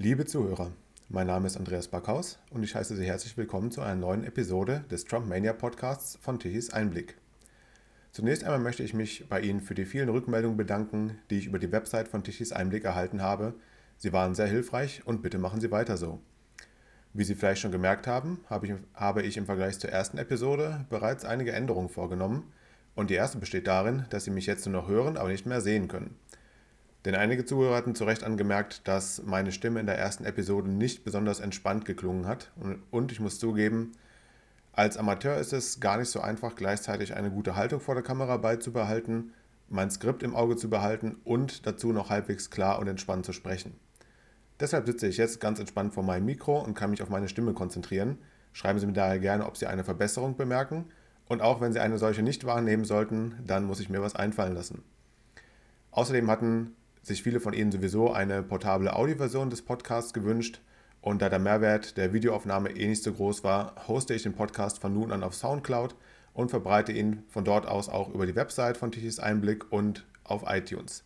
Liebe Zuhörer, mein Name ist Andreas Backhaus und ich heiße Sie herzlich willkommen zu einer neuen Episode des Trump Mania Podcasts von Tichys Einblick. Zunächst einmal möchte ich mich bei Ihnen für die vielen Rückmeldungen bedanken, die ich über die Website von Tichys Einblick erhalten habe. Sie waren sehr hilfreich und bitte machen Sie weiter so. Wie Sie vielleicht schon gemerkt haben, habe ich, habe ich im Vergleich zur ersten Episode bereits einige Änderungen vorgenommen und die erste besteht darin, dass Sie mich jetzt nur noch hören, aber nicht mehr sehen können. Denn einige Zuhörer hatten zu Recht angemerkt, dass meine Stimme in der ersten Episode nicht besonders entspannt geklungen hat. Und ich muss zugeben, als Amateur ist es gar nicht so einfach, gleichzeitig eine gute Haltung vor der Kamera beizubehalten, mein Skript im Auge zu behalten und dazu noch halbwegs klar und entspannt zu sprechen. Deshalb sitze ich jetzt ganz entspannt vor meinem Mikro und kann mich auf meine Stimme konzentrieren. Schreiben Sie mir daher gerne, ob Sie eine Verbesserung bemerken. Und auch wenn Sie eine solche nicht wahrnehmen sollten, dann muss ich mir was einfallen lassen. Außerdem hatten sich viele von Ihnen sowieso eine portable Audioversion des Podcasts gewünscht. Und da der Mehrwert der Videoaufnahme eh nicht so groß war, hoste ich den Podcast von nun an auf Soundcloud und verbreite ihn von dort aus auch über die Website von Tichys Einblick und auf iTunes.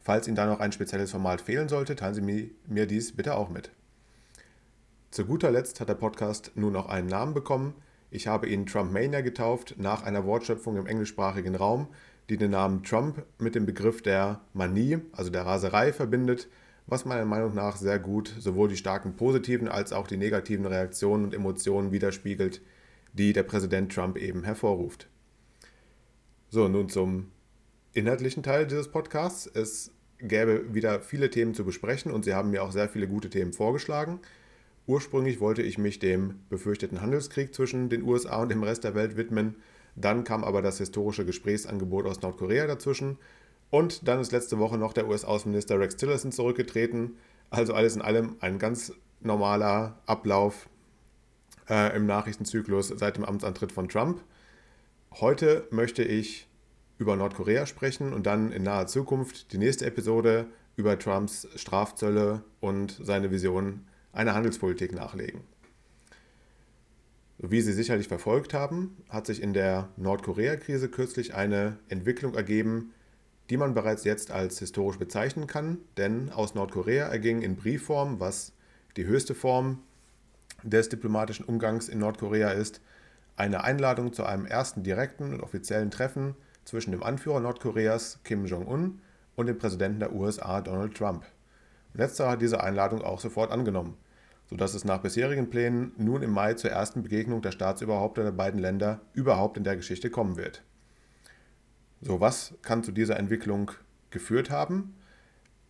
Falls Ihnen da noch ein spezielles Format fehlen sollte, teilen Sie mir dies bitte auch mit. Zu guter Letzt hat der Podcast nun noch einen Namen bekommen. Ich habe ihn Trump Mania getauft, nach einer Wortschöpfung im englischsprachigen Raum, die den Namen Trump mit dem Begriff der Manie, also der Raserei, verbindet, was meiner Meinung nach sehr gut sowohl die starken positiven als auch die negativen Reaktionen und Emotionen widerspiegelt, die der Präsident Trump eben hervorruft. So, nun zum inhaltlichen Teil dieses Podcasts. Es gäbe wieder viele Themen zu besprechen und Sie haben mir auch sehr viele gute Themen vorgeschlagen. Ursprünglich wollte ich mich dem befürchteten Handelskrieg zwischen den USA und dem Rest der Welt widmen, dann kam aber das historische Gesprächsangebot aus Nordkorea dazwischen. Und dann ist letzte Woche noch der US-Außenminister Rex Tillerson zurückgetreten. Also alles in allem ein ganz normaler Ablauf äh, im Nachrichtenzyklus seit dem Amtsantritt von Trump. Heute möchte ich über Nordkorea sprechen und dann in naher Zukunft die nächste Episode über Trumps Strafzölle und seine Vision einer Handelspolitik nachlegen. Wie Sie sicherlich verfolgt haben, hat sich in der Nordkorea-Krise kürzlich eine Entwicklung ergeben, die man bereits jetzt als historisch bezeichnen kann, denn aus Nordkorea erging in Briefform, was die höchste Form des diplomatischen Umgangs in Nordkorea ist, eine Einladung zu einem ersten direkten und offiziellen Treffen zwischen dem Anführer Nordkoreas Kim Jong-un und dem Präsidenten der USA Donald Trump. Letzterer hat diese Einladung auch sofort angenommen sodass es nach bisherigen Plänen nun im Mai zur ersten Begegnung der Staatsüberhaupter der beiden Länder überhaupt in der Geschichte kommen wird. So, was kann zu dieser Entwicklung geführt haben?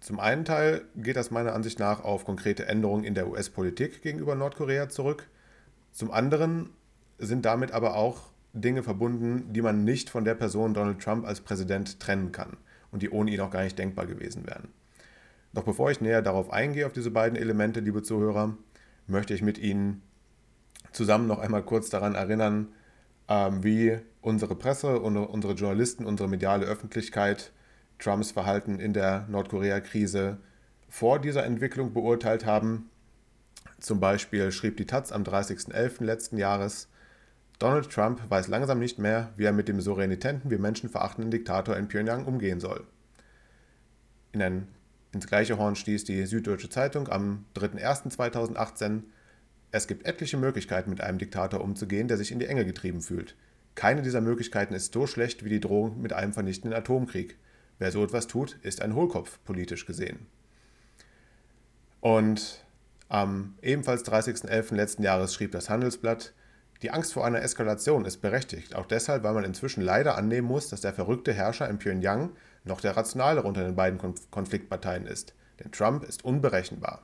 Zum einen Teil geht das meiner Ansicht nach auf konkrete Änderungen in der US-Politik gegenüber Nordkorea zurück. Zum anderen sind damit aber auch Dinge verbunden, die man nicht von der Person Donald Trump als Präsident trennen kann und die ohne ihn auch gar nicht denkbar gewesen wären. Doch bevor ich näher darauf eingehe, auf diese beiden Elemente, liebe Zuhörer, möchte ich mit Ihnen zusammen noch einmal kurz daran erinnern, ähm, wie unsere Presse und unsere Journalisten, unsere mediale Öffentlichkeit Trumps Verhalten in der Nordkorea-Krise vor dieser Entwicklung beurteilt haben. Zum Beispiel schrieb die Taz am 30.11. letzten Jahres, Donald Trump weiß langsam nicht mehr, wie er mit dem so renitenten wie menschenverachtenden Diktator in Pyongyang umgehen soll. In ein ins gleiche Horn stieß die Süddeutsche Zeitung am 3.1.2018. Es gibt etliche Möglichkeiten, mit einem Diktator umzugehen, der sich in die Enge getrieben fühlt. Keine dieser Möglichkeiten ist so schlecht wie die Drohung mit einem vernichtenden Atomkrieg. Wer so etwas tut, ist ein Hohlkopf, politisch gesehen. Und am ebenfalls 30.11. letzten Jahres schrieb das Handelsblatt, die Angst vor einer Eskalation ist berechtigt, auch deshalb, weil man inzwischen leider annehmen muss, dass der verrückte Herrscher in Pyongyang noch der rationalere unter den beiden Konfliktparteien ist. Denn Trump ist unberechenbar.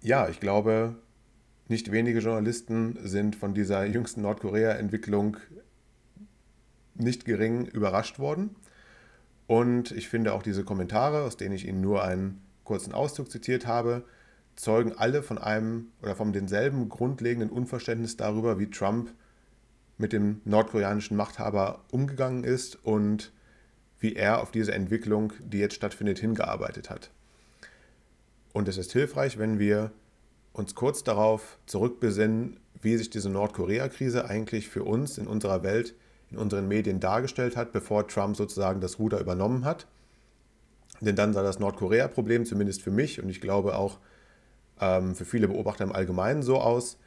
Ja, ich glaube, nicht wenige Journalisten sind von dieser jüngsten Nordkorea-Entwicklung nicht gering überrascht worden. Und ich finde auch diese Kommentare, aus denen ich Ihnen nur einen kurzen Auszug zitiert habe, zeugen alle von einem oder von demselben grundlegenden Unverständnis darüber, wie Trump mit dem nordkoreanischen Machthaber umgegangen ist und wie er auf diese Entwicklung, die jetzt stattfindet, hingearbeitet hat. Und es ist hilfreich, wenn wir uns kurz darauf zurückbesinnen, wie sich diese Nordkorea-Krise eigentlich für uns in unserer Welt, in unseren Medien dargestellt hat, bevor Trump sozusagen das Ruder übernommen hat. Denn dann sah das Nordkorea-Problem zumindest für mich und ich glaube auch ähm, für viele Beobachter im Allgemeinen so aus,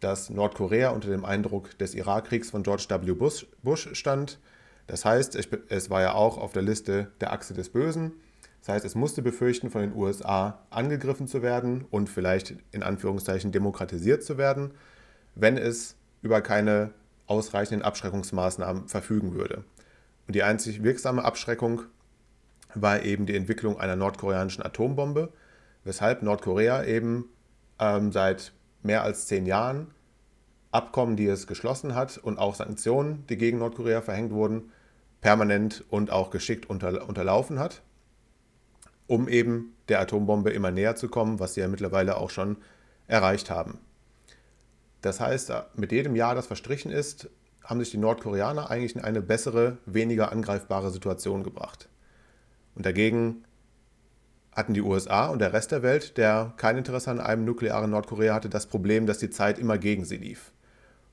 dass Nordkorea unter dem Eindruck des Irakkriegs von George W. Bush, Bush stand. Das heißt, es war ja auch auf der Liste der Achse des Bösen. Das heißt, es musste befürchten, von den USA angegriffen zu werden und vielleicht in Anführungszeichen demokratisiert zu werden, wenn es über keine ausreichenden Abschreckungsmaßnahmen verfügen würde. Und die einzig wirksame Abschreckung war eben die Entwicklung einer nordkoreanischen Atombombe, weshalb Nordkorea eben ähm, seit mehr als zehn Jahren Abkommen, die es geschlossen hat und auch Sanktionen, die gegen Nordkorea verhängt wurden, permanent und auch geschickt unter, unterlaufen hat, um eben der Atombombe immer näher zu kommen, was sie ja mittlerweile auch schon erreicht haben. Das heißt, mit jedem Jahr, das verstrichen ist, haben sich die Nordkoreaner eigentlich in eine bessere, weniger angreifbare Situation gebracht. Und dagegen hatten die USA und der Rest der Welt, der kein Interesse an einem nuklearen Nordkorea hatte, das Problem, dass die Zeit immer gegen sie lief.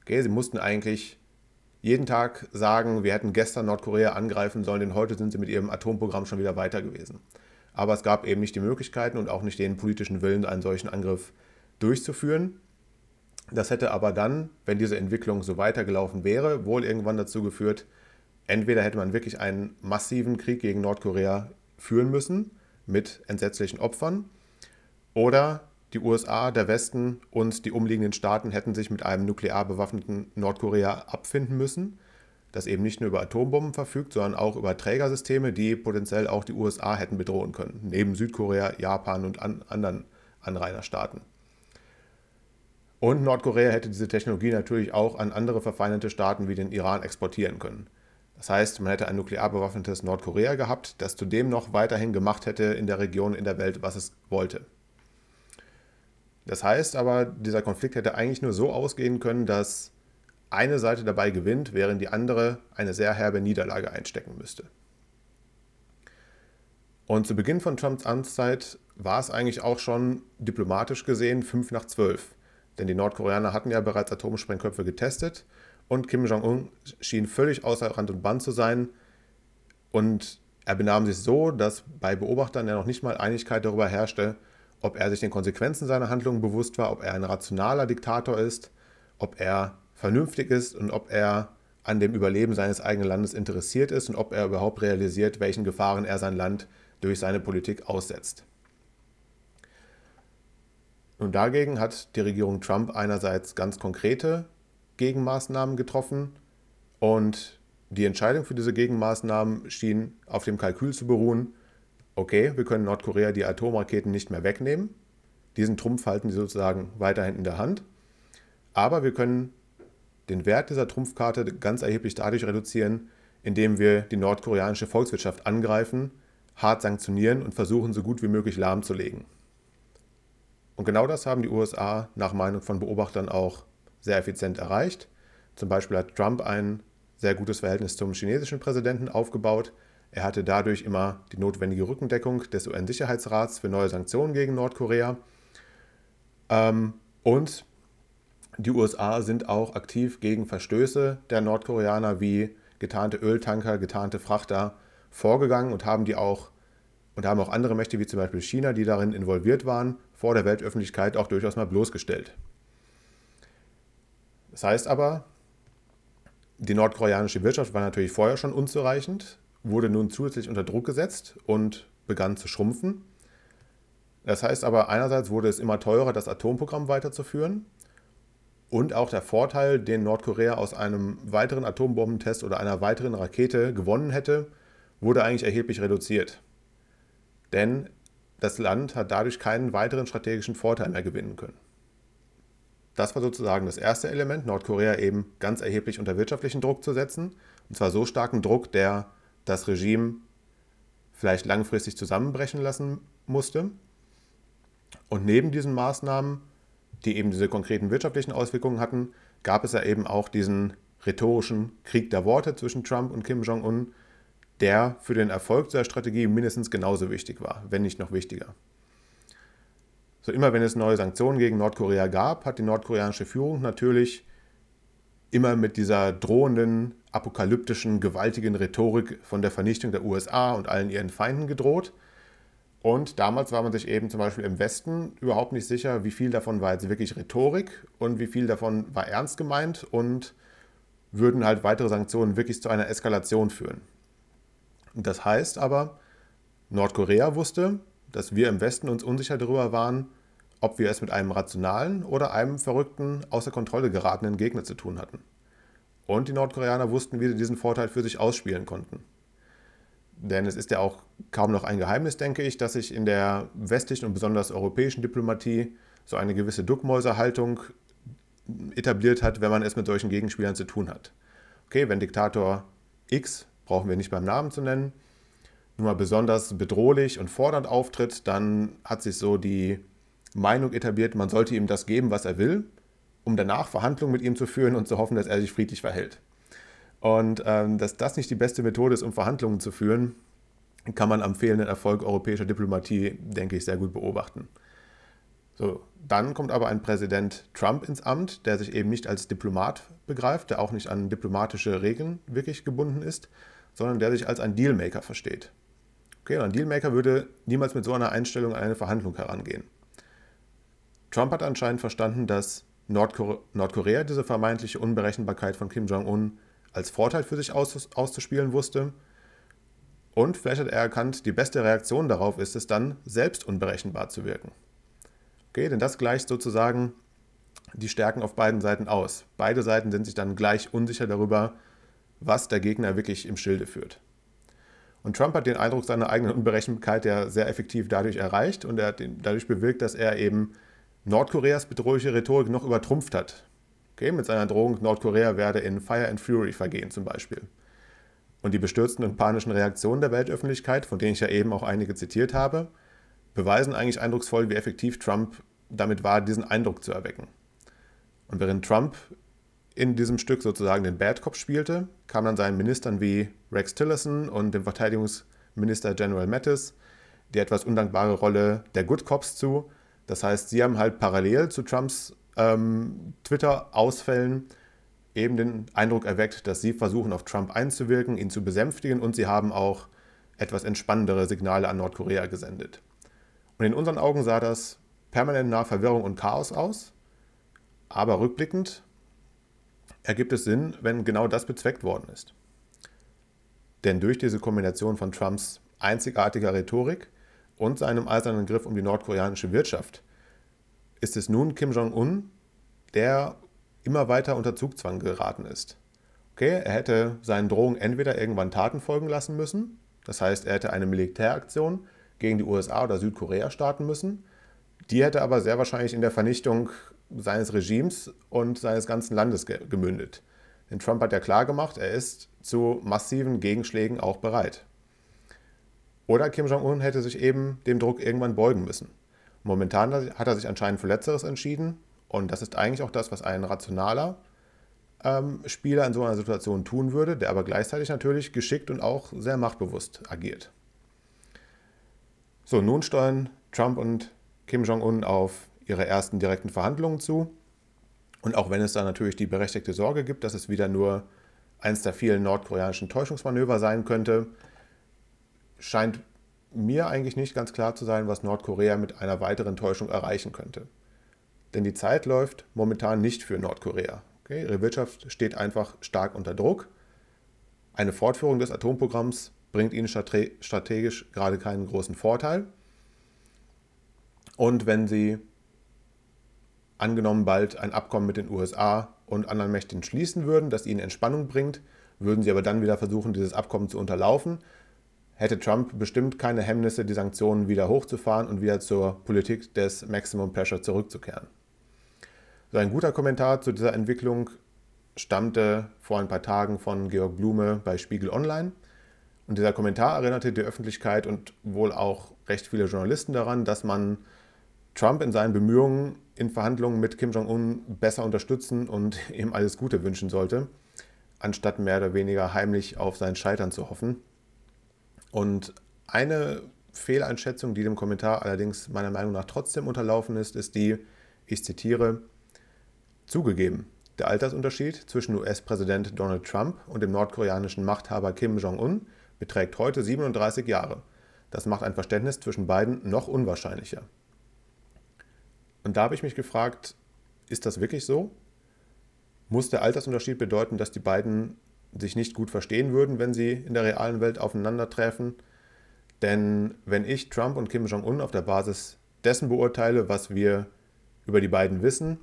Okay, sie mussten eigentlich jeden Tag sagen, wir hätten gestern Nordkorea angreifen sollen, denn heute sind sie mit ihrem Atomprogramm schon wieder weiter gewesen. Aber es gab eben nicht die Möglichkeiten und auch nicht den politischen Willen, einen solchen Angriff durchzuführen. Das hätte aber dann, wenn diese Entwicklung so weitergelaufen wäre, wohl irgendwann dazu geführt, entweder hätte man wirklich einen massiven Krieg gegen Nordkorea führen müssen mit entsetzlichen Opfern, oder die USA, der Westen und die umliegenden Staaten hätten sich mit einem nuklear bewaffneten Nordkorea abfinden müssen, das eben nicht nur über Atombomben verfügt, sondern auch über Trägersysteme, die potenziell auch die USA hätten bedrohen können, neben Südkorea, Japan und an anderen Anrainerstaaten. Und Nordkorea hätte diese Technologie natürlich auch an andere verfeindete Staaten wie den Iran exportieren können. Das heißt, man hätte ein nuklear bewaffnetes Nordkorea gehabt, das zudem noch weiterhin gemacht hätte in der Region, in der Welt, was es wollte. Das heißt aber, dieser Konflikt hätte eigentlich nur so ausgehen können, dass eine Seite dabei gewinnt, während die andere eine sehr herbe Niederlage einstecken müsste. Und zu Beginn von Trumps Amtszeit war es eigentlich auch schon diplomatisch gesehen 5 nach 12. Denn die Nordkoreaner hatten ja bereits Atomsprengköpfe getestet und Kim Jong-un schien völlig außer Rand und Band zu sein. Und er benahm sich so, dass bei Beobachtern ja noch nicht mal Einigkeit darüber herrschte, ob er sich den Konsequenzen seiner Handlungen bewusst war, ob er ein rationaler Diktator ist, ob er vernünftig ist und ob er an dem Überleben seines eigenen Landes interessiert ist und ob er überhaupt realisiert, welchen Gefahren er sein Land durch seine Politik aussetzt. Nun dagegen hat die Regierung Trump einerseits ganz konkrete Gegenmaßnahmen getroffen und die Entscheidung für diese Gegenmaßnahmen schien auf dem Kalkül zu beruhen, okay, wir können Nordkorea die Atomraketen nicht mehr wegnehmen. Diesen Trumpf halten sie sozusagen weiterhin in der Hand. Aber wir können den Wert dieser Trumpfkarte ganz erheblich dadurch reduzieren, indem wir die nordkoreanische Volkswirtschaft angreifen, hart sanktionieren und versuchen, so gut wie möglich lahmzulegen. Und genau das haben die USA nach Meinung von Beobachtern auch sehr effizient erreicht. Zum Beispiel hat Trump ein sehr gutes Verhältnis zum chinesischen Präsidenten aufgebaut, er hatte dadurch immer die notwendige Rückendeckung des UN-Sicherheitsrats für neue Sanktionen gegen Nordkorea. Ähm, und die USA sind auch aktiv gegen Verstöße der Nordkoreaner wie getarnte Öltanker, getarnte Frachter vorgegangen und haben die auch und haben auch andere Mächte wie zum Beispiel China, die darin involviert waren, vor der Weltöffentlichkeit auch durchaus mal bloßgestellt. Das heißt aber, die nordkoreanische Wirtschaft war natürlich vorher schon unzureichend wurde nun zusätzlich unter Druck gesetzt und begann zu schrumpfen. Das heißt aber, einerseits wurde es immer teurer, das Atomprogramm weiterzuführen. Und auch der Vorteil, den Nordkorea aus einem weiteren Atombombentest oder einer weiteren Rakete gewonnen hätte, wurde eigentlich erheblich reduziert. Denn das Land hat dadurch keinen weiteren strategischen Vorteil mehr gewinnen können. Das war sozusagen das erste Element, Nordkorea eben ganz erheblich unter wirtschaftlichen Druck zu setzen. Und zwar so starken Druck, der das Regime vielleicht langfristig zusammenbrechen lassen musste. Und neben diesen Maßnahmen, die eben diese konkreten wirtschaftlichen Auswirkungen hatten, gab es ja eben auch diesen rhetorischen Krieg der Worte zwischen Trump und Kim Jong-un, der für den Erfolg der Strategie mindestens genauso wichtig war, wenn nicht noch wichtiger. So immer wenn es neue Sanktionen gegen Nordkorea gab, hat die nordkoreanische Führung natürlich immer mit dieser drohenden, apokalyptischen, gewaltigen Rhetorik von der Vernichtung der USA und allen ihren Feinden gedroht. Und damals war man sich eben zum Beispiel im Westen überhaupt nicht sicher, wie viel davon war jetzt wirklich Rhetorik und wie viel davon war ernst gemeint und würden halt weitere Sanktionen wirklich zu einer Eskalation führen. Das heißt aber, Nordkorea wusste, dass wir im Westen uns unsicher darüber waren, ob wir es mit einem rationalen oder einem verrückten, außer Kontrolle geratenen Gegner zu tun hatten. Und die Nordkoreaner wussten, wie sie diesen Vorteil für sich ausspielen konnten. Denn es ist ja auch kaum noch ein Geheimnis, denke ich, dass sich in der westlichen und besonders europäischen Diplomatie so eine gewisse Duckmäuserhaltung etabliert hat, wenn man es mit solchen Gegenspielern zu tun hat. Okay, wenn Diktator X, brauchen wir nicht beim Namen zu nennen, nun mal besonders bedrohlich und fordernd auftritt, dann hat sich so die Meinung etabliert, man sollte ihm das geben, was er will, um danach Verhandlungen mit ihm zu führen und zu hoffen, dass er sich friedlich verhält. Und ähm, dass das nicht die beste Methode ist, um Verhandlungen zu führen, kann man am fehlenden Erfolg europäischer Diplomatie, denke ich, sehr gut beobachten. So, dann kommt aber ein Präsident Trump ins Amt, der sich eben nicht als Diplomat begreift, der auch nicht an diplomatische Regeln wirklich gebunden ist, sondern der sich als ein Dealmaker versteht. Okay, ein Dealmaker würde niemals mit so einer Einstellung an eine Verhandlung herangehen. Trump hat anscheinend verstanden, dass Nordkorea, Nordkorea diese vermeintliche Unberechenbarkeit von Kim Jong-un als Vorteil für sich aus, auszuspielen wusste. Und vielleicht hat er erkannt, die beste Reaktion darauf ist es dann, selbst unberechenbar zu wirken. Okay, denn das gleicht sozusagen die Stärken auf beiden Seiten aus. Beide Seiten sind sich dann gleich unsicher darüber, was der Gegner wirklich im Schilde führt. Und Trump hat den Eindruck seiner eigenen Unberechenbarkeit ja sehr effektiv dadurch erreicht und er hat dadurch bewirkt, dass er eben Nordkoreas bedrohliche Rhetorik noch übertrumpft hat. Okay, mit seiner Drohung, Nordkorea werde in Fire and Fury vergehen zum Beispiel. Und die bestürzten und panischen Reaktionen der Weltöffentlichkeit, von denen ich ja eben auch einige zitiert habe, beweisen eigentlich eindrucksvoll, wie effektiv Trump damit war, diesen Eindruck zu erwecken. Und während Trump in diesem Stück sozusagen den Bad Cop spielte, kam dann seinen Ministern wie Rex Tillerson und dem Verteidigungsminister General Mattis die etwas undankbare Rolle der Good Cops zu. Das heißt, sie haben halt parallel zu Trumps ähm, Twitter-Ausfällen eben den Eindruck erweckt, dass sie versuchen, auf Trump einzuwirken, ihn zu besänftigen und sie haben auch etwas entspannendere Signale an Nordkorea gesendet. Und in unseren Augen sah das permanent nach Verwirrung und Chaos aus, aber rückblickend ergibt es Sinn, wenn genau das bezweckt worden ist. Denn durch diese Kombination von Trumps einzigartiger Rhetorik und seinem eisernen Griff um die nordkoreanische Wirtschaft ist es nun Kim Jong-un, der immer weiter unter Zugzwang geraten ist. Okay, er hätte seinen Drohungen entweder irgendwann Taten folgen lassen müssen, das heißt, er hätte eine Militäraktion gegen die USA oder Südkorea starten müssen. Die hätte aber sehr wahrscheinlich in der Vernichtung seines Regimes und seines ganzen Landes gemündet. Denn Trump hat ja klar gemacht, er ist zu massiven Gegenschlägen auch bereit. Oder Kim Jong-un hätte sich eben dem Druck irgendwann beugen müssen. Momentan hat er sich anscheinend für Letzteres entschieden. Und das ist eigentlich auch das, was ein rationaler ähm, Spieler in so einer Situation tun würde, der aber gleichzeitig natürlich geschickt und auch sehr machtbewusst agiert. So, nun steuern Trump und Kim Jong-un auf ihre ersten direkten Verhandlungen zu. Und auch wenn es da natürlich die berechtigte Sorge gibt, dass es wieder nur eins der vielen nordkoreanischen Täuschungsmanöver sein könnte, scheint mir eigentlich nicht ganz klar zu sein, was Nordkorea mit einer weiteren Täuschung erreichen könnte. Denn die Zeit läuft momentan nicht für Nordkorea. Okay? Ihre Wirtschaft steht einfach stark unter Druck. Eine Fortführung des Atomprogramms bringt ihnen strategisch gerade keinen großen Vorteil. Und wenn sie angenommen bald ein Abkommen mit den USA und anderen Mächten schließen würden, das ihnen Entspannung bringt, würden sie aber dann wieder versuchen, dieses Abkommen zu unterlaufen, hätte Trump bestimmt keine Hemmnisse, die Sanktionen wieder hochzufahren und wieder zur Politik des Maximum Pressure zurückzukehren. So ein guter Kommentar zu dieser Entwicklung stammte vor ein paar Tagen von Georg Blume bei Spiegel Online. Und dieser Kommentar erinnerte die Öffentlichkeit und wohl auch recht viele Journalisten daran, dass man Trump in seinen Bemühungen in Verhandlungen mit Kim Jong-un besser unterstützen und ihm alles Gute wünschen sollte, anstatt mehr oder weniger heimlich auf sein Scheitern zu hoffen. Und eine Fehleinschätzung, die dem Kommentar allerdings meiner Meinung nach trotzdem unterlaufen ist, ist die, ich zitiere, zugegeben, der Altersunterschied zwischen US-Präsident Donald Trump und dem nordkoreanischen Machthaber Kim Jong-un beträgt heute 37 Jahre. Das macht ein Verständnis zwischen beiden noch unwahrscheinlicher. Und da habe ich mich gefragt, ist das wirklich so? Muss der Altersunterschied bedeuten, dass die beiden sich nicht gut verstehen würden, wenn sie in der realen Welt aufeinandertreffen? Denn wenn ich Trump und Kim Jong-un auf der Basis dessen beurteile, was wir über die beiden wissen,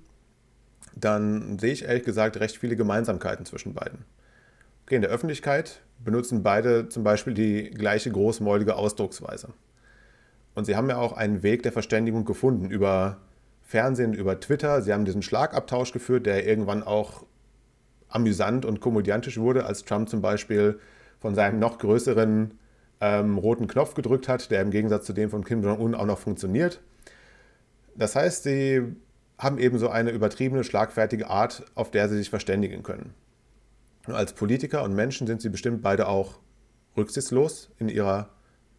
dann sehe ich ehrlich gesagt recht viele Gemeinsamkeiten zwischen beiden. Okay, in der Öffentlichkeit benutzen beide zum Beispiel die gleiche großmäulige Ausdrucksweise. Und sie haben ja auch einen Weg der Verständigung gefunden über Fernsehen, über Twitter. Sie haben diesen Schlagabtausch geführt, der irgendwann auch amüsant und komödiantisch wurde, als Trump zum Beispiel von seinem noch größeren ähm, roten Knopf gedrückt hat, der im Gegensatz zu dem von Kim Jong-un auch noch funktioniert. Das heißt, sie haben eben so eine übertriebene, schlagfertige Art, auf der sie sich verständigen können. Und als Politiker und Menschen sind sie bestimmt beide auch rücksichtslos in ihrer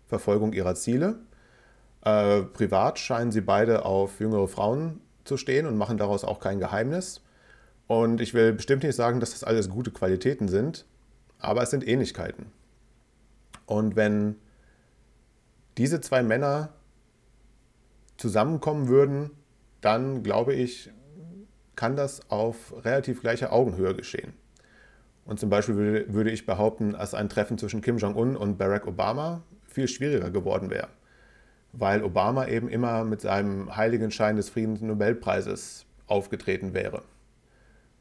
Verfolgung ihrer Ziele. Äh, privat scheinen sie beide auf jüngere Frauen zu stehen und machen daraus auch kein Geheimnis. Und ich will bestimmt nicht sagen, dass das alles gute Qualitäten sind, aber es sind Ähnlichkeiten. Und wenn diese zwei Männer zusammenkommen würden, dann glaube ich, kann das auf relativ gleicher Augenhöhe geschehen. Und zum Beispiel würde, würde ich behaupten, dass ein Treffen zwischen Kim Jong-un und Barack Obama viel schwieriger geworden wäre weil Obama eben immer mit seinem Heiligenschein des Friedensnobelpreises aufgetreten wäre.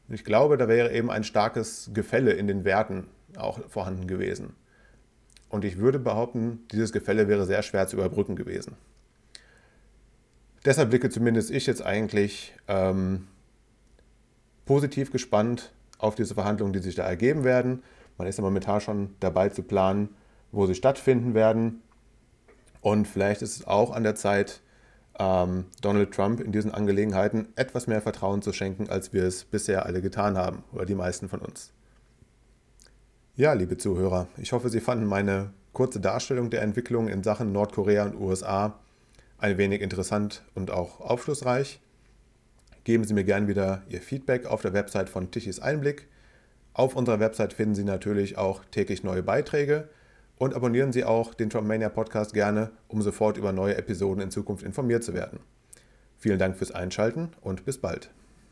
Ich glaube, da wäre eben ein starkes Gefälle in den Werten auch vorhanden gewesen. Und ich würde behaupten, dieses Gefälle wäre sehr schwer zu überbrücken gewesen. Deshalb blicke zumindest ich jetzt eigentlich ähm, positiv gespannt auf diese Verhandlungen, die sich da ergeben werden. Man ist ja momentan schon dabei zu planen, wo sie stattfinden werden. Und vielleicht ist es auch an der Zeit, ähm, Donald Trump in diesen Angelegenheiten etwas mehr Vertrauen zu schenken, als wir es bisher alle getan haben, oder die meisten von uns. Ja, liebe Zuhörer, ich hoffe, Sie fanden meine kurze Darstellung der Entwicklung in Sachen Nordkorea und USA ein wenig interessant und auch aufschlussreich. Geben Sie mir gerne wieder Ihr Feedback auf der Website von Tichys Einblick. Auf unserer Website finden Sie natürlich auch täglich neue Beiträge und abonnieren Sie auch den Trumpmania Podcast gerne, um sofort über neue Episoden in Zukunft informiert zu werden. Vielen Dank fürs Einschalten und bis bald.